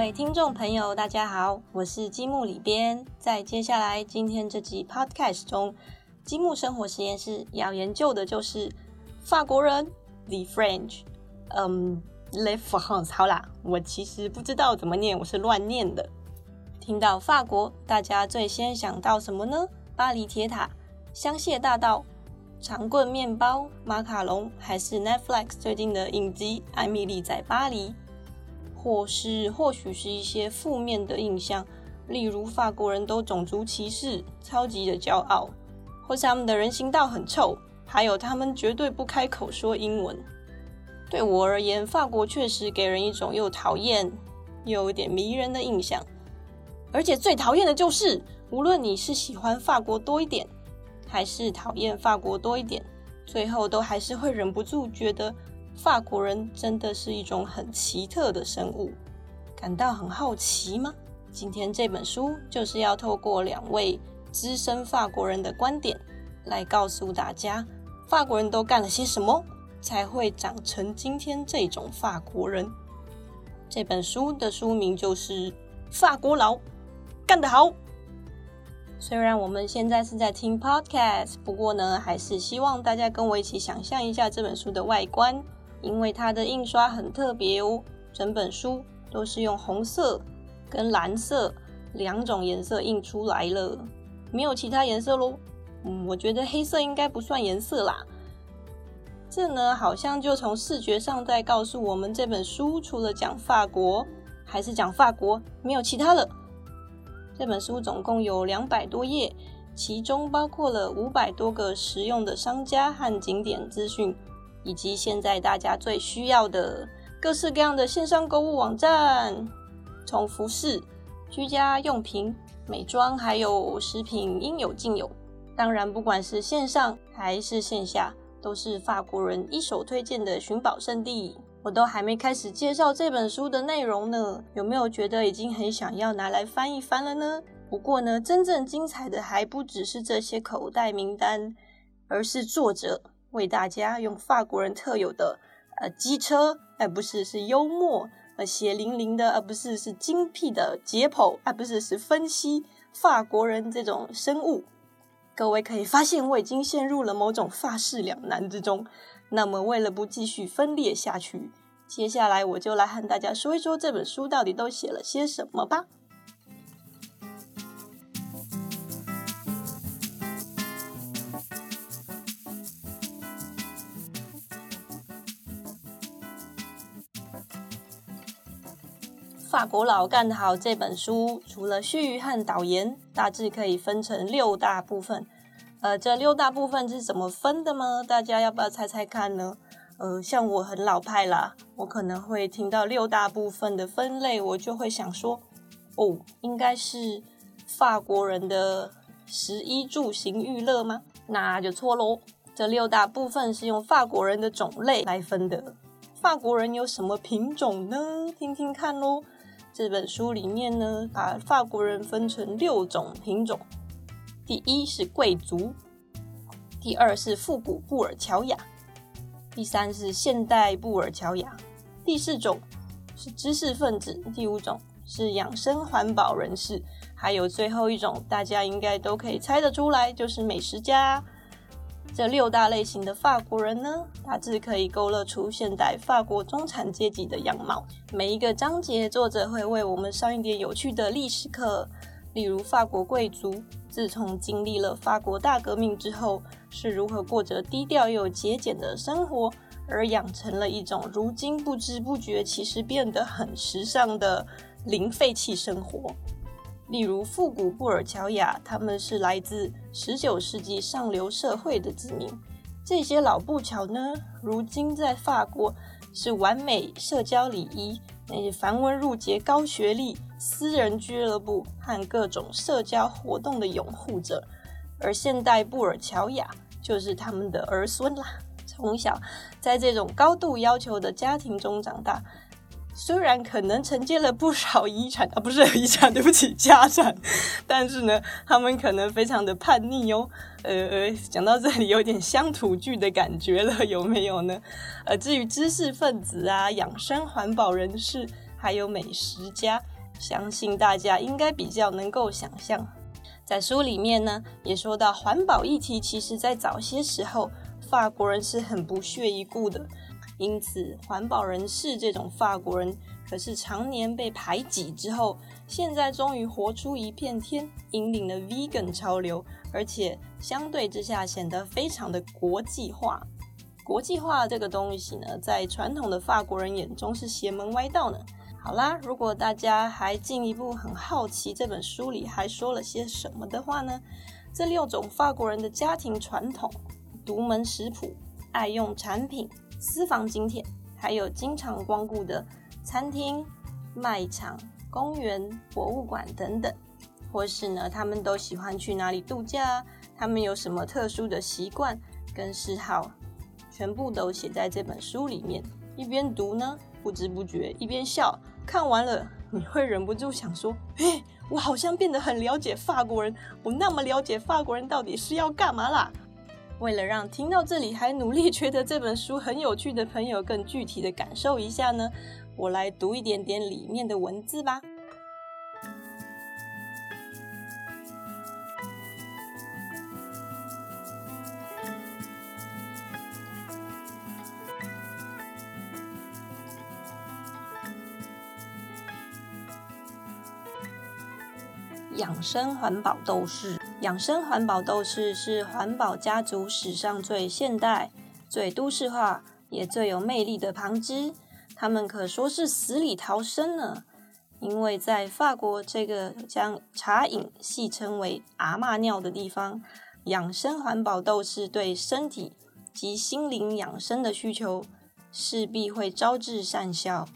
各位听众朋友，大家好，我是积木里边。在接下来今天这集 Podcast 中，积木生活实验室要研究的就是法国人 The French。嗯，Le France。好啦，我其实不知道怎么念，我是乱念的。听到法国，大家最先想到什么呢？巴黎铁塔、香榭大道、长棍面包、马卡龙，还是 Netflix 最近的影集《艾米丽在巴黎》？或是或许是一些负面的印象，例如法国人都种族歧视，超级的骄傲，或是他们的人行道很臭，还有他们绝对不开口说英文。对我而言，法国确实给人一种又讨厌又有点迷人的印象。而且最讨厌的就是，无论你是喜欢法国多一点，还是讨厌法国多一点，最后都还是会忍不住觉得。法国人真的是一种很奇特的生物，感到很好奇吗？今天这本书就是要透过两位资深法国人的观点，来告诉大家，法国人都干了些什么，才会长成今天这种法国人。这本书的书名就是《法国佬干得好》。虽然我们现在是在听 podcast，不过呢，还是希望大家跟我一起想象一下这本书的外观。因为它的印刷很特别哦，整本书都是用红色跟蓝色两种颜色印出来了，没有其他颜色喽。嗯，我觉得黑色应该不算颜色啦。这呢，好像就从视觉上在告诉我们，这本书除了讲法国，还是讲法国，没有其他的。这本书总共有两百多页，其中包括了五百多个实用的商家和景点资讯。以及现在大家最需要的各式各样的线上购物网站，从服饰、居家用品、美妆，还有食品，应有尽有。当然，不管是线上还是线下，都是法国人一手推荐的寻宝圣地。我都还没开始介绍这本书的内容呢，有没有觉得已经很想要拿来翻一翻了呢？不过呢，真正精彩的还不只是这些口袋名单，而是作者。为大家用法国人特有的呃机车，而不是是幽默，呃血淋淋的，而不是是精辟的解剖，而不是是分析法国人这种生物。各位可以发现，我已经陷入了某种法式两难之中。那么，为了不继续分裂下去，接下来我就来和大家说一说这本书到底都写了些什么吧。法国佬干得好这本书，除了序和导言，大致可以分成六大部分。呃，这六大部分是怎么分的吗？大家要不要猜猜看呢？呃，像我很老派啦，我可能会听到六大部分的分类，我就会想说，哦，应该是法国人的食衣住行娱乐吗？那就错喽。这六大部分是用法国人的种类来分的。法国人有什么品种呢？听听看喽。这本书里面呢，把法国人分成六种品种。第一是贵族，第二是复古布尔乔亚，第三是现代布尔乔亚，第四种是知识分子，第五种是养生环保人士，还有最后一种，大家应该都可以猜得出来，就是美食家。这六大类型的法国人呢，大致可以勾勒出现代法国中产阶级的样貌。每一个章节，作者会为我们上一点有趣的历史课，例如法国贵族自从经历了法国大革命之后，是如何过着低调又节俭的生活，而养成了一种如今不知不觉其实变得很时尚的零废弃生活。例如复古布尔乔亚，他们是来自十九世纪上流社会的子民。这些老布乔呢，如今在法国是完美社交礼仪、那些繁文缛节、高学历、私人俱乐部和各种社交活动的拥护者。而现代布尔乔亚就是他们的儿孙啦，从小在这种高度要求的家庭中长大。虽然可能承接了不少遗产 啊，不是遗产，对不起，家产，但是呢，他们可能非常的叛逆哦。呃，讲到这里有点乡土剧的感觉了，有没有呢？呃，至于知识分子啊、养生环保人士，还有美食家，相信大家应该比较能够想象。在书里面呢，也说到环保议题，其实在早些时候，法国人是很不屑一顾的，因此环保人士这种法国人，可是常年被排挤之后，现在终于活出一片天，引领了 vegan 潮流，而且相对之下显得非常的国际化。国际化这个东西呢，在传统的法国人眼中是邪门歪道呢。好啦，如果大家还进一步很好奇这本书里还说了些什么的话呢？这六种法国人的家庭传统、独门食谱、爱用产品、私房景点，还有经常光顾的餐厅、卖场、公园、博物馆等等，或是呢，他们都喜欢去哪里度假？他们有什么特殊的习惯跟嗜好？全部都写在这本书里面。一边读呢，不知不觉一边笑。看完了，你会忍不住想说：“嘿，我好像变得很了解法国人。我那么了解法国人到底是要干嘛啦？”为了让听到这里还努力觉得这本书很有趣的朋友更具体的感受一下呢，我来读一点点里面的文字吧。养生环保斗士，养生环保斗士是环保家族史上最现代、最都市化，也最有魅力的旁支。他们可说是死里逃生呢。因为在法国这个将茶饮戏称为“阿嬷尿”的地方，养生环保斗士对身体及心灵养生的需求势必会招致善效。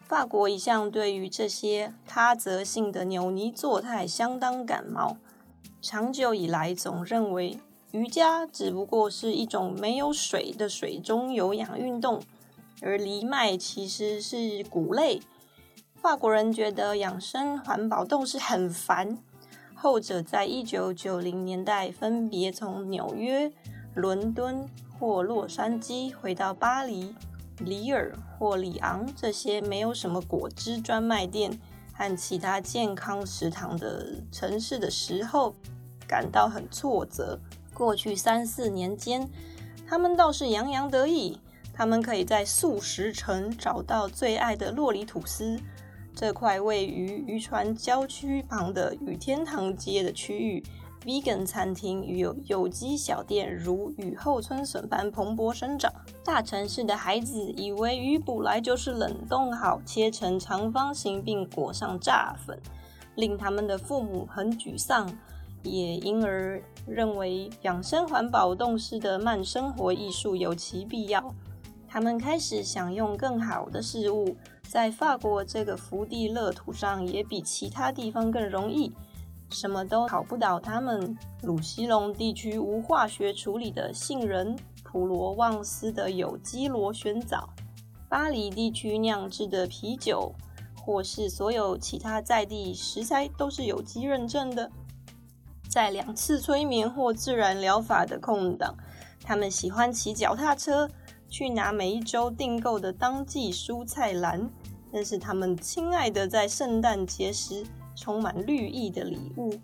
法国一向对于这些他则性的扭捏作态相当感冒，长久以来总认为瑜伽只不过是一种没有水的水中有氧运动，而藜麦其实是谷类。法国人觉得养生环保斗士很烦，后者在一九九零年代分别从纽约、伦敦或洛杉矶回到巴黎。里尔或里昂这些没有什么果汁专卖店和其他健康食堂的城市的时候，感到很挫折。过去三四年间，他们倒是洋洋得意，他们可以在素食城找到最爱的洛里吐司这块位于渔船郊区旁的与天堂街的区域。Vegan 餐厅与有有机小店如雨后春笋般蓬勃生长。大城市的孩子以为鱼捕来就是冷冻好，切成长方形并裹上炸粉，令他们的父母很沮丧，也因而认为养生环保动式的慢生活艺术有其必要。他们开始享用更好的事物，在法国这个福地乐土上，也比其他地方更容易。什么都考不倒他们。鲁西隆地区无化学处理的杏仁，普罗旺斯的有机螺旋藻，巴黎地区酿制的啤酒，或是所有其他在地食材都是有机认证的。在两次催眠或自然疗法的空档，他们喜欢骑脚踏车去拿每一周订购的当季蔬菜篮，那是他们亲爱的在圣诞节时。充满绿意的礼物，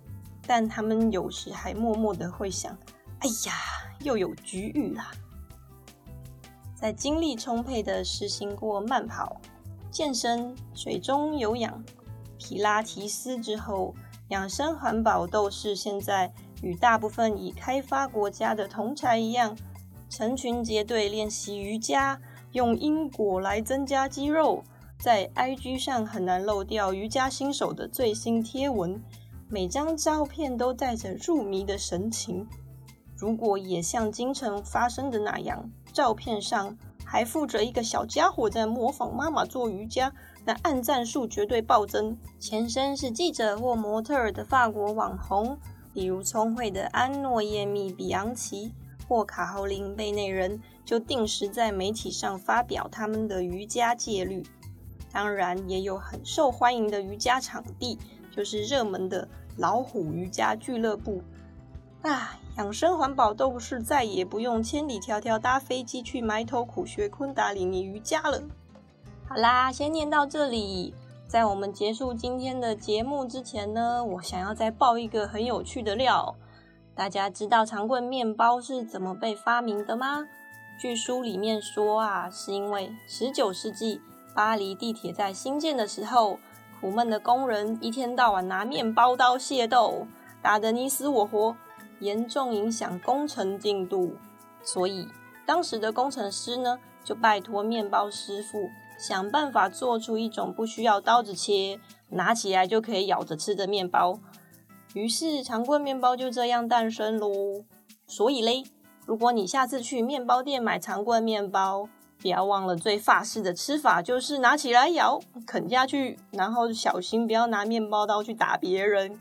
但他们有时还默默的会想：“哎呀，又有局域啦！”在精力充沛的实行过慢跑、健身、水中有氧、皮拉提斯之后，养生环保斗士现在与大部分已开发国家的同才一样，成群结队练习瑜伽，用因果来增加肌肉。在 IG 上很难漏掉瑜伽新手的最新贴文，每张照片都带着入迷的神情。如果也像京城发生的那样，照片上还附着一个小家伙在模仿妈妈做瑜伽，那按赞数绝对暴增。前身是记者或模特儿的法国网红，比如聪慧的安诺耶米比昂奇或卡豪林贝内人，就定时在媒体上发表他们的瑜伽戒律。当然，也有很受欢迎的瑜伽场地，就是热门的老虎瑜伽俱乐部。啊，养生环保都不是再也不用千里迢迢搭飞机去埋头苦学昆达里尼瑜伽了。好啦，先念到这里。在我们结束今天的节目之前呢，我想要再爆一个很有趣的料。大家知道长棍面包是怎么被发明的吗？据书里面说啊，是因为十九世纪巴黎地铁在新建的时候，苦闷的工人一天到晚拿面包刀械斗，打得你死我活，严重影响工程进度。所以当时的工程师呢，就拜托面包师傅。想办法做出一种不需要刀子切，拿起来就可以咬着吃的面包。于是长棍面包就这样诞生喽。所以嘞，如果你下次去面包店买长棍面包，不要忘了最法式的吃法，就是拿起来咬，啃下去，然后小心不要拿面包刀去打别人。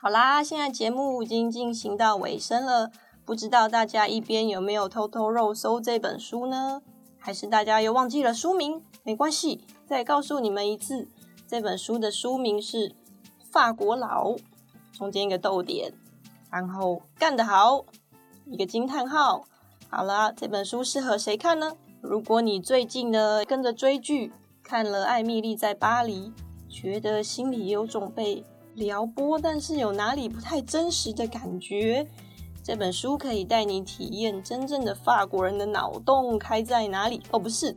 好啦，现在节目已经进行到尾声了，不知道大家一边有没有偷偷肉搜这本书呢？还是大家又忘记了书名？没关系，再告诉你们一次，这本书的书名是《法国佬》，中间一个逗点，然后干得好，一个惊叹号。好了，这本书适合谁看呢？如果你最近呢跟着追剧，看了《艾米丽在巴黎》，觉得心里有种被撩拨，但是有哪里不太真实的感觉，这本书可以带你体验真正的法国人的脑洞开在哪里。哦，不是。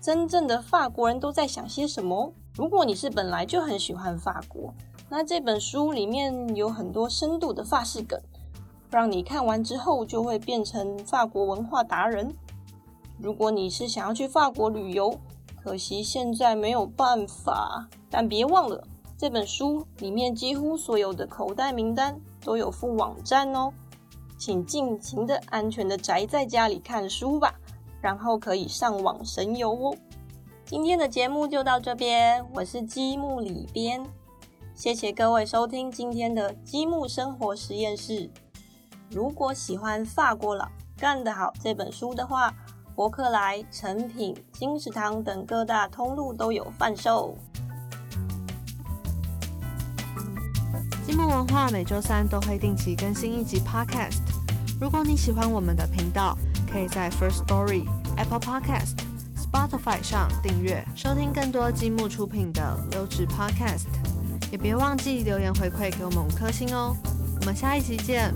真正的法国人都在想些什么？如果你是本来就很喜欢法国，那这本书里面有很多深度的法式梗，让你看完之后就会变成法国文化达人。如果你是想要去法国旅游，可惜现在没有办法，但别忘了这本书里面几乎所有的口袋名单都有附网站哦，请尽情的安全的宅在家里看书吧。然后可以上网神游哦。今天的节目就到这边，我是积木里边，谢谢各位收听今天的积木生活实验室。如果喜欢法国佬干得好这本书的话，博客来、成品、金石堂等各大通路都有贩售。积木文化每周三都会定期更新一集 Podcast。如果你喜欢我们的频道，可以在 First Story、Apple Podcast、Spotify 上订阅收听更多积木出品的优质 Podcast，也别忘记留言回馈给我们五颗星哦。我们下一期见。